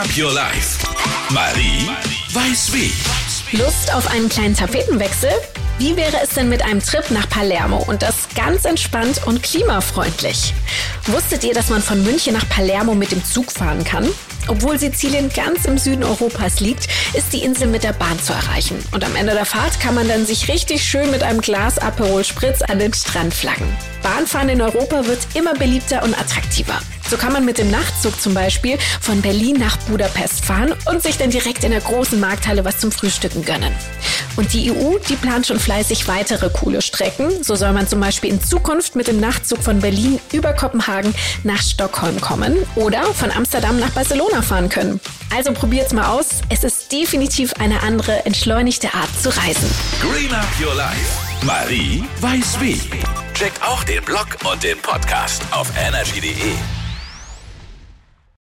Up Your Life. Marie weiß wie. Lust auf einen kleinen Tapetenwechsel? Wie wäre es denn mit einem Trip nach Palermo und das ganz entspannt und klimafreundlich? Wusstet ihr, dass man von München nach Palermo mit dem Zug fahren kann? Obwohl Sizilien ganz im Süden Europas liegt, ist die Insel mit der Bahn zu erreichen. Und am Ende der Fahrt kann man dann sich richtig schön mit einem Glas Aperol Spritz an den Strand flaggen. Bahnfahren in Europa wird immer beliebter und attraktiver. So kann man mit dem Nachtzug zum Beispiel von Berlin nach Budapest fahren und sich dann direkt in der großen Markthalle was zum Frühstücken gönnen. Und die EU, die plant schon fleißig weitere coole Strecken. So soll man zum Beispiel in Zukunft mit dem Nachtzug von Berlin über Kopenhagen nach Stockholm kommen oder von Amsterdam nach Barcelona fahren können. Also probiert's mal aus. Es ist definitiv eine andere, entschleunigte Art zu reisen. Green Up Your Life. Marie weiß wie. Check auch den Blog und den Podcast auf energy.de.